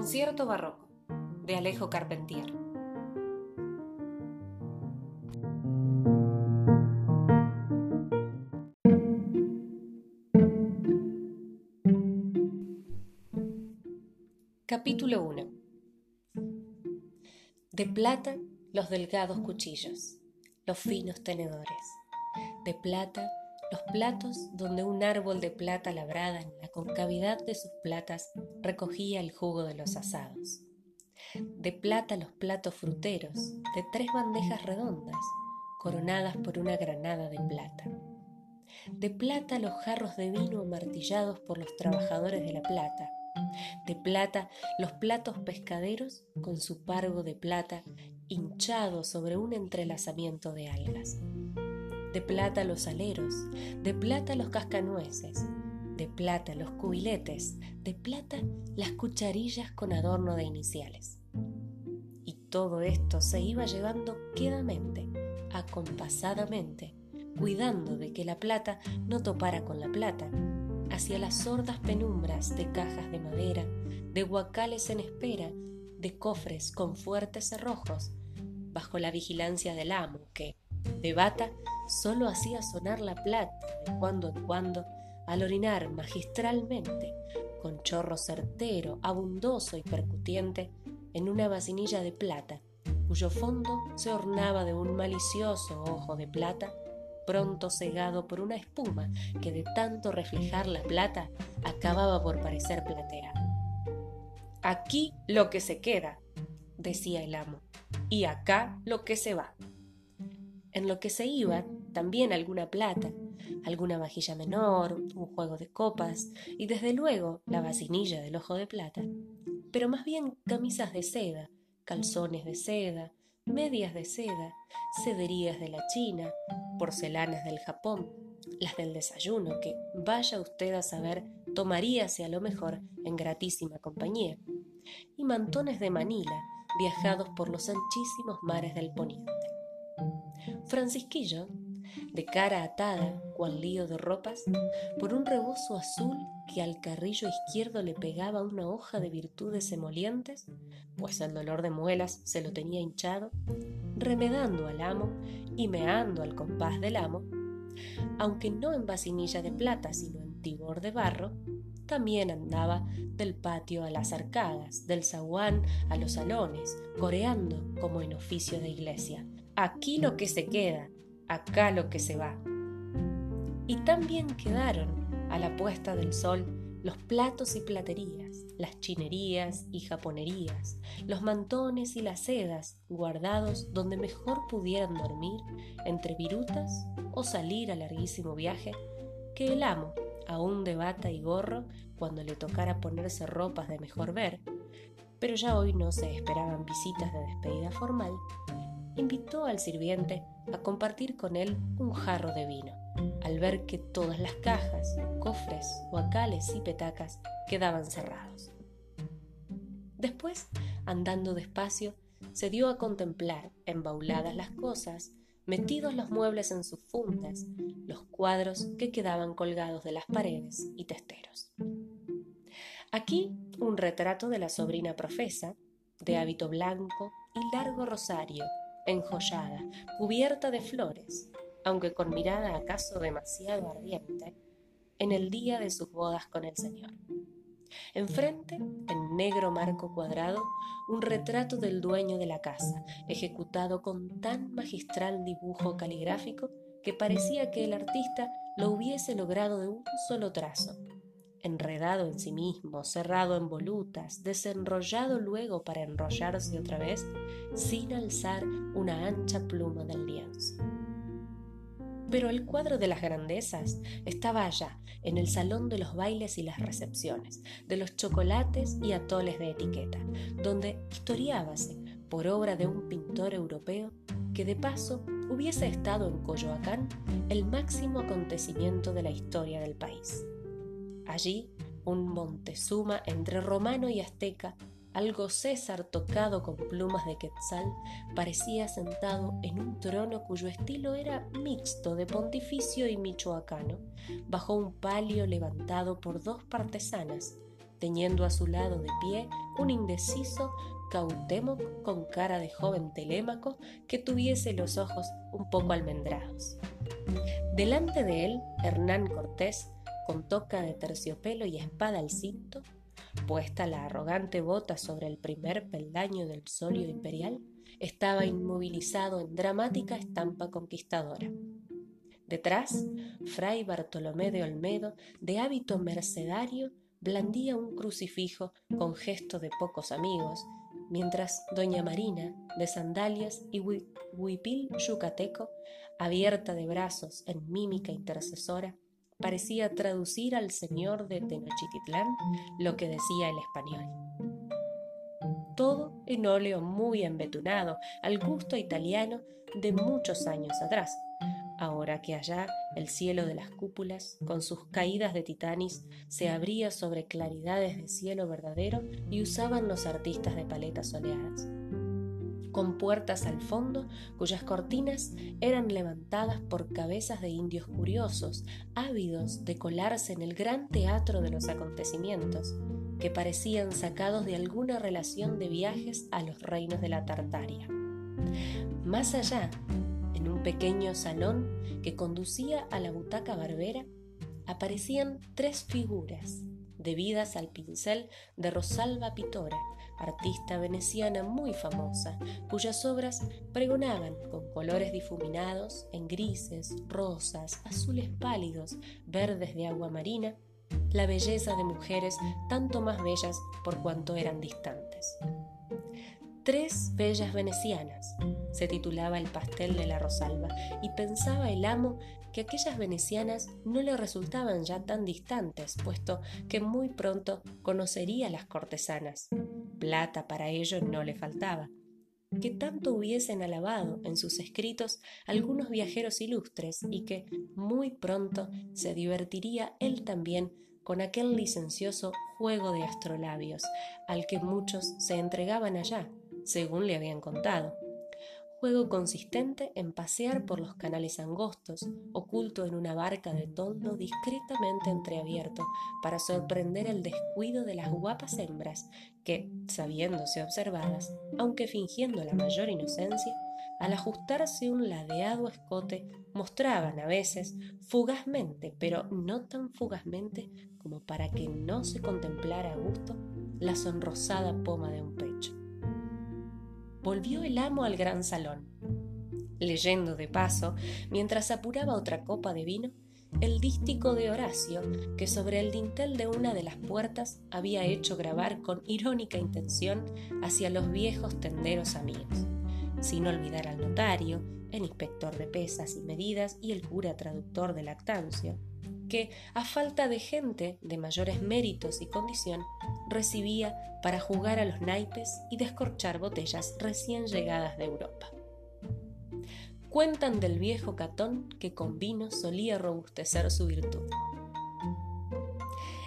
Concierto Barroco de Alejo Carpentier. Capítulo 1 De plata los delgados cuchillos, los finos tenedores. De plata los platos donde un árbol de plata labrada en la concavidad de sus platas recogía el jugo de los asados. De plata los platos fruteros de tres bandejas redondas coronadas por una granada de plata. De plata los jarros de vino martillados por los trabajadores de la plata. De plata los platos pescaderos con su pargo de plata hinchado sobre un entrelazamiento de algas de plata los aleros, de plata los cascanueces, de plata los cubiletes, de plata las cucharillas con adorno de iniciales. Y todo esto se iba llevando quedamente, acompasadamente, cuidando de que la plata no topara con la plata, hacia las sordas penumbras de cajas de madera, de guacales en espera, de cofres con fuertes cerrojos, bajo la vigilancia del amo que, de bata, solo hacía sonar la plata de cuando en cuando al orinar magistralmente, con chorro certero, abundoso y percutiente, en una vasinilla de plata, cuyo fondo se ornaba de un malicioso ojo de plata, pronto cegado por una espuma que de tanto reflejar la plata acababa por parecer plateada. Aquí lo que se queda, decía el amo, y acá lo que se va. En lo que se iba, también alguna plata, alguna vajilla menor, un juego de copas y desde luego la vasinilla del ojo de plata, pero más bien camisas de seda, calzones de seda, medias de seda, cederías de la China, porcelanas del Japón, las del desayuno que, vaya usted a saber, tomaríase a lo mejor en gratísima compañía, y mantones de Manila, viajados por los anchísimos mares del poniente. Francisquillo, de cara atada, cual lío de ropas, por un rebozo azul que al carrillo izquierdo le pegaba una hoja de virtudes emolientes, pues el dolor de muelas se lo tenía hinchado, remedando al amo y meando al compás del amo, aunque no en vasinilla de plata, sino en tibor de barro, también andaba del patio a las arcadas, del zaguán a los salones, coreando como en oficio de iglesia, aquí lo que se queda, acá lo que se va. Y también quedaron, a la puesta del sol, los platos y platerías, las chinerías y japonerías, los mantones y las sedas guardados donde mejor pudieran dormir entre virutas o salir a larguísimo viaje, que el amo, aún de bata y gorro, cuando le tocara ponerse ropas de mejor ver, pero ya hoy no se esperaban visitas de despedida formal, invitó al sirviente a compartir con él un jarro de vino, al ver que todas las cajas, cofres, huacales y petacas quedaban cerrados. Después, andando despacio, se dio a contemplar, embauladas las cosas, metidos los muebles en sus fundas, los cuadros que quedaban colgados de las paredes y testeros. Aquí un retrato de la sobrina profesa, de hábito blanco y largo rosario, enjollada, cubierta de flores, aunque con mirada acaso demasiado ardiente, en el día de sus bodas con el Señor. Enfrente, en negro marco cuadrado, un retrato del dueño de la casa, ejecutado con tan magistral dibujo caligráfico que parecía que el artista lo hubiese logrado de un solo trazo, enredado en sí mismo, cerrado en volutas, desenrollado luego para enrollarse otra vez, sin alzar una ancha pluma del lienzo. Pero el cuadro de las grandezas estaba allá, en el salón de los bailes y las recepciones, de los chocolates y atoles de etiqueta, donde historiábase, por obra de un pintor europeo, que de paso hubiese estado en Coyoacán el máximo acontecimiento de la historia del país. Allí, un Montezuma entre romano y azteca, algo César tocado con plumas de quetzal, parecía sentado en un trono cuyo estilo era mixto de pontificio y michoacano, bajo un palio levantado por dos partesanas, teniendo a su lado de pie un indeciso Cautemoc con cara de joven telémaco que tuviese los ojos un poco almendrados. Delante de él, Hernán Cortés, con toca de terciopelo y espada al cinto, puesta la arrogante bota sobre el primer peldaño del solio imperial, estaba inmovilizado en dramática estampa conquistadora. Detrás, fray Bartolomé de Olmedo, de hábito mercedario, blandía un crucifijo con gesto de pocos amigos, mientras doña Marina, de sandalias y huipil yucateco, abierta de brazos en mímica intercesora, parecía traducir al señor de Tenochtitlán lo que decía el español. Todo en óleo muy embetunado, al gusto italiano de muchos años atrás, ahora que allá el cielo de las cúpulas, con sus caídas de titanis, se abría sobre claridades de cielo verdadero y usaban los artistas de paletas soleadas. Con puertas al fondo, cuyas cortinas eran levantadas por cabezas de indios curiosos, ávidos de colarse en el gran teatro de los acontecimientos, que parecían sacados de alguna relación de viajes a los reinos de la Tartaria. Más allá, en un pequeño salón que conducía a la butaca barbera, aparecían tres figuras, debidas al pincel de Rosalba Pitora, artista veneciana muy famosa, cuyas obras pregonaban con colores difuminados en grises, rosas, azules pálidos, verdes de agua marina, la belleza de mujeres tanto más bellas por cuanto eran distantes. Tres bellas venecianas, se titulaba el pastel de la Rosalba, y pensaba el amo que aquellas venecianas no le resultaban ya tan distantes, puesto que muy pronto conocería las cortesanas. Plata para ello no le faltaba. Que tanto hubiesen alabado en sus escritos algunos viajeros ilustres y que muy pronto se divertiría él también con aquel licencioso juego de astrolabios al que muchos se entregaban allá, según le habían contado. Juego consistente en pasear por los canales angostos, oculto en una barca de toldo discretamente entreabierto, para sorprender el descuido de las guapas hembras que, sabiéndose observadas, aunque fingiendo la mayor inocencia, al ajustarse un ladeado escote, mostraban a veces, fugazmente, pero no tan fugazmente como para que no se contemplara a gusto, la sonrosada poma de un pecho volvió el amo al gran salón. Leyendo de paso, mientras apuraba otra copa de vino, el dístico de Horacio, que sobre el dintel de una de las puertas había hecho grabar con irónica intención hacia los viejos tenderos amigos, sin olvidar al notario, el inspector de pesas y medidas y el cura traductor de lactancia, que, a falta de gente de mayores méritos y condición, recibía para jugar a los naipes y descorchar botellas recién llegadas de Europa. Cuentan del viejo Catón que con vino solía robustecer su virtud.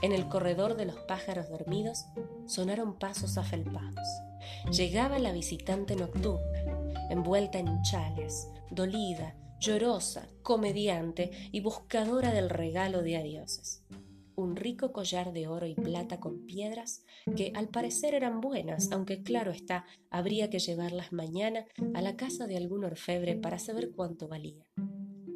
En el corredor de los pájaros dormidos sonaron pasos afelpados. Llegaba la visitante nocturna, envuelta en chales, dolida, llorosa, comediante y buscadora del regalo de adioses. Un rico collar de oro y plata con piedras que al parecer eran buenas, aunque claro está, habría que llevarlas mañana a la casa de algún orfebre para saber cuánto valía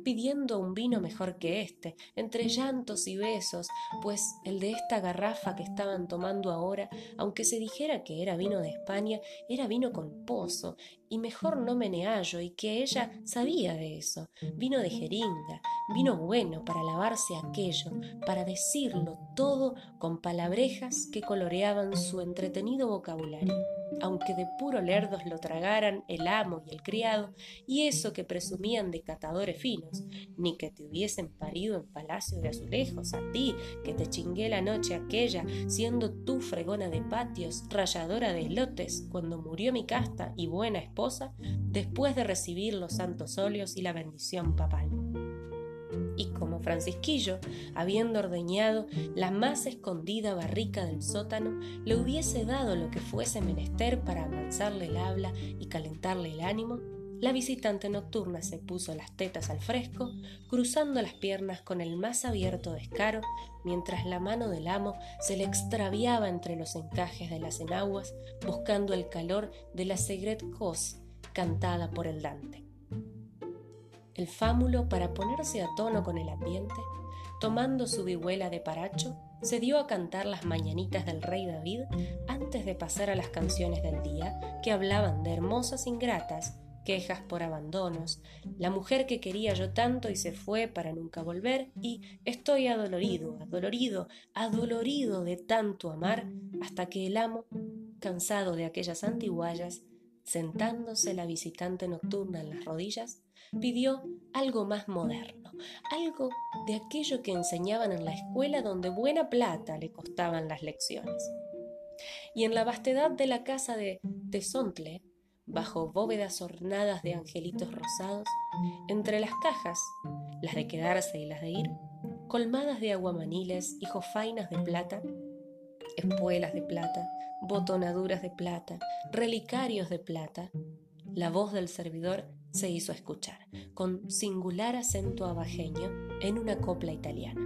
pidiendo un vino mejor que este, entre llantos y besos, pues el de esta garrafa que estaban tomando ahora, aunque se dijera que era vino de España, era vino con pozo, y mejor no meneallo, y que ella sabía de eso, vino de jeringa, vino bueno para lavarse aquello, para decirlo todo con palabrejas que coloreaban su entretenido vocabulario aunque de puro lerdos lo tragaran el amo y el criado, y eso que presumían de catadores finos, ni que te hubiesen parido en palacio de azulejos a ti, que te chingué la noche aquella, siendo tú fregona de patios, rayadora de lotes, cuando murió mi casta y buena esposa, después de recibir los santos óleos y la bendición papal. Y Francisquillo, habiendo ordeñado la más escondida barrica del sótano, le hubiese dado lo que fuese menester para avanzarle el habla y calentarle el ánimo, la visitante nocturna se puso las tetas al fresco, cruzando las piernas con el más abierto descaro, mientras la mano del amo se le extraviaba entre los encajes de las enaguas, buscando el calor de la Segret Cos cantada por el Dante. El fámulo, para ponerse a tono con el ambiente, tomando su vihuela de paracho, se dio a cantar las mañanitas del rey David antes de pasar a las canciones del día que hablaban de hermosas ingratas quejas por abandonos, la mujer que quería yo tanto y se fue para nunca volver, y estoy adolorido, adolorido, adolorido de tanto amar, hasta que el amo, cansado de aquellas antiguallas, sentándose la visitante nocturna en las rodillas, pidió algo más moderno, algo de aquello que enseñaban en la escuela donde buena plata le costaban las lecciones. Y en la vastedad de la casa de Tesontle, bajo bóvedas ornadas de angelitos rosados, entre las cajas, las de quedarse y las de ir, colmadas de aguamaniles y jofainas de plata, espuelas de plata, botonaduras de plata, relicarios de plata, la voz del servidor se hizo escuchar, con singular acento abajeño, en una copla italiana,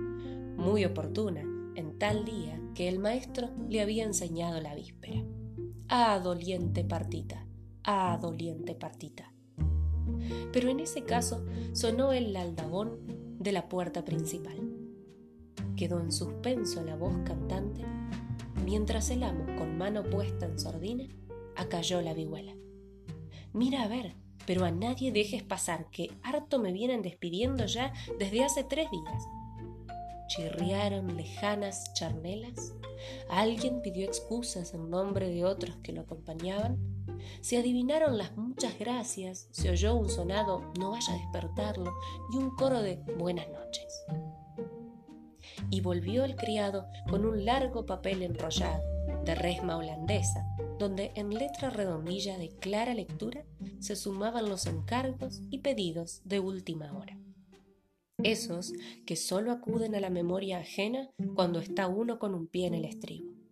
muy oportuna en tal día que el maestro le había enseñado la víspera. Ah, doliente partita, Ah, doliente partita. Pero en ese caso sonó el aldabón de la puerta principal. Quedó en suspenso la voz cantante, mientras el amo, con mano puesta en sordina, acalló la vihuela. Mira a ver, pero a nadie dejes pasar, que harto me vienen despidiendo ya desde hace tres días. Chirriaron lejanas charnelas. Alguien pidió excusas en nombre de otros que lo acompañaban se adivinaron las muchas gracias, se oyó un sonado no vaya a despertarlo y un coro de buenas noches. Y volvió el criado con un largo papel enrollado, de resma holandesa, donde en letra redondilla de clara lectura se sumaban los encargos y pedidos de última hora. Esos que solo acuden a la memoria ajena cuando está uno con un pie en el estribo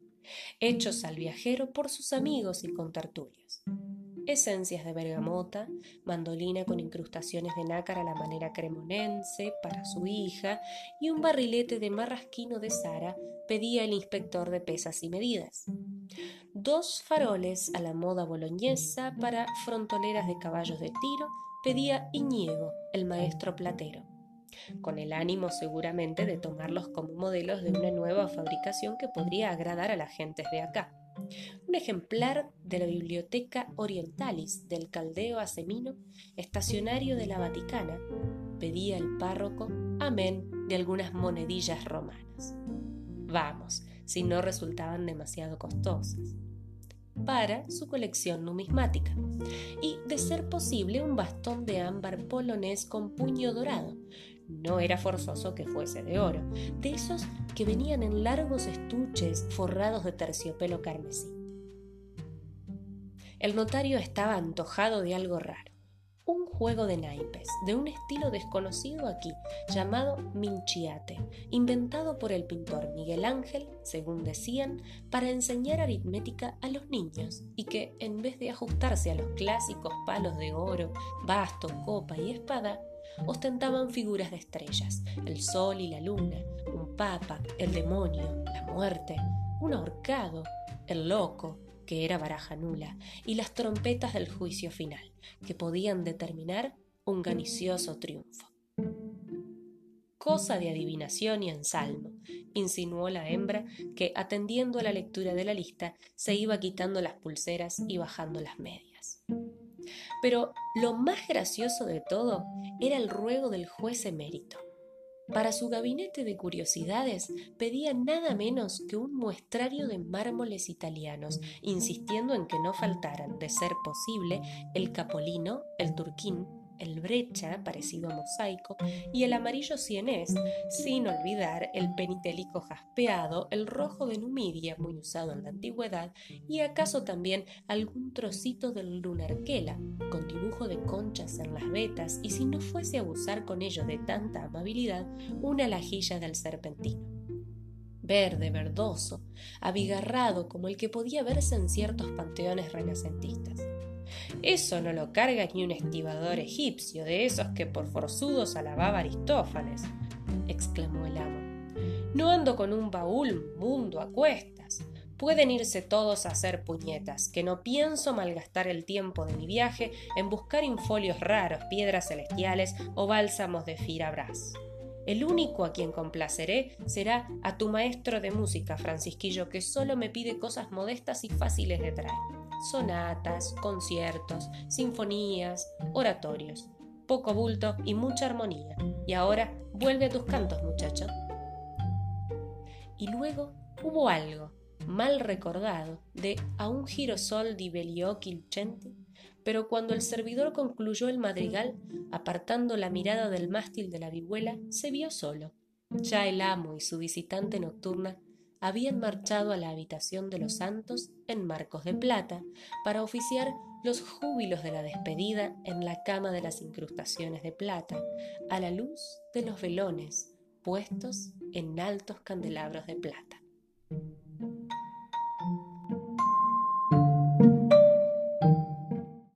hechos al viajero por sus amigos y contertulios. Esencias de bergamota, mandolina con incrustaciones de nácar a la manera cremonense para su hija y un barrilete de marrasquino de Sara pedía el inspector de pesas y medidas. Dos faroles a la moda boloñesa para frontoleras de caballos de tiro pedía Iñiego, el maestro platero con el ánimo seguramente de tomarlos como modelos de una nueva fabricación que podría agradar a las gentes de acá. Un ejemplar de la Biblioteca Orientalis del Caldeo Asemino, estacionario de la Vaticana, pedía el párroco amén de algunas monedillas romanas. Vamos, si no resultaban demasiado costosas para su colección numismática y, de ser posible, un bastón de ámbar polonés con puño dorado, no era forzoso que fuese de oro, de esos que venían en largos estuches forrados de terciopelo carmesí. El notario estaba antojado de algo raro, un juego de naipes, de un estilo desconocido aquí, llamado minchiate, inventado por el pintor Miguel Ángel, según decían, para enseñar aritmética a los niños, y que, en vez de ajustarse a los clásicos palos de oro, basto, copa y espada, ostentaban figuras de estrellas, el sol y la luna, un papa, el demonio, la muerte, un ahorcado, el loco, que era baraja nula, y las trompetas del juicio final, que podían determinar un ganicioso triunfo. Cosa de adivinación y ensalmo, insinuó la hembra, que, atendiendo a la lectura de la lista, se iba quitando las pulseras y bajando las medias. Pero lo más gracioso de todo era el ruego del juez emérito. Para su gabinete de curiosidades pedía nada menos que un muestrario de mármoles italianos, insistiendo en que no faltaran, de ser posible, el capolino, el turquín, el brecha, parecido a mosaico, y el amarillo sienés, sin olvidar el penitelico jaspeado, el rojo de Numidia, muy usado en la antigüedad, y acaso también algún trocito del lunarquela, con dibujo de conchas en las vetas, y si no fuese a abusar con ello de tanta amabilidad, una lajilla del serpentino. Verde, verdoso, abigarrado como el que podía verse en ciertos panteones renacentistas Eso no lo carga ni un estibador egipcio, de esos que por forzudos alababa Aristófanes, exclamó el amo. No ando con un baúl mundo a cuestas. Pueden irse todos a hacer puñetas, que no pienso malgastar el tiempo de mi viaje en buscar infolios raros, piedras celestiales o bálsamos de firabras. El único a quien complaceré será a tu maestro de música, Francisquillo, que solo me pide cosas modestas y fáciles de traer. Sonatas, conciertos, sinfonías, oratorios. Poco bulto y mucha armonía. Y ahora vuelve a tus cantos, muchacho. Y luego hubo algo, mal recordado, de a un girosol di Beliocchi pero cuando el servidor concluyó el madrigal, apartando la mirada del mástil de la vihuela, se vio solo. Ya el amo y su visitante nocturna habían marchado a la habitación de los santos en marcos de plata para oficiar los júbilos de la despedida en la cama de las incrustaciones de plata, a la luz de los velones puestos en altos candelabros de plata.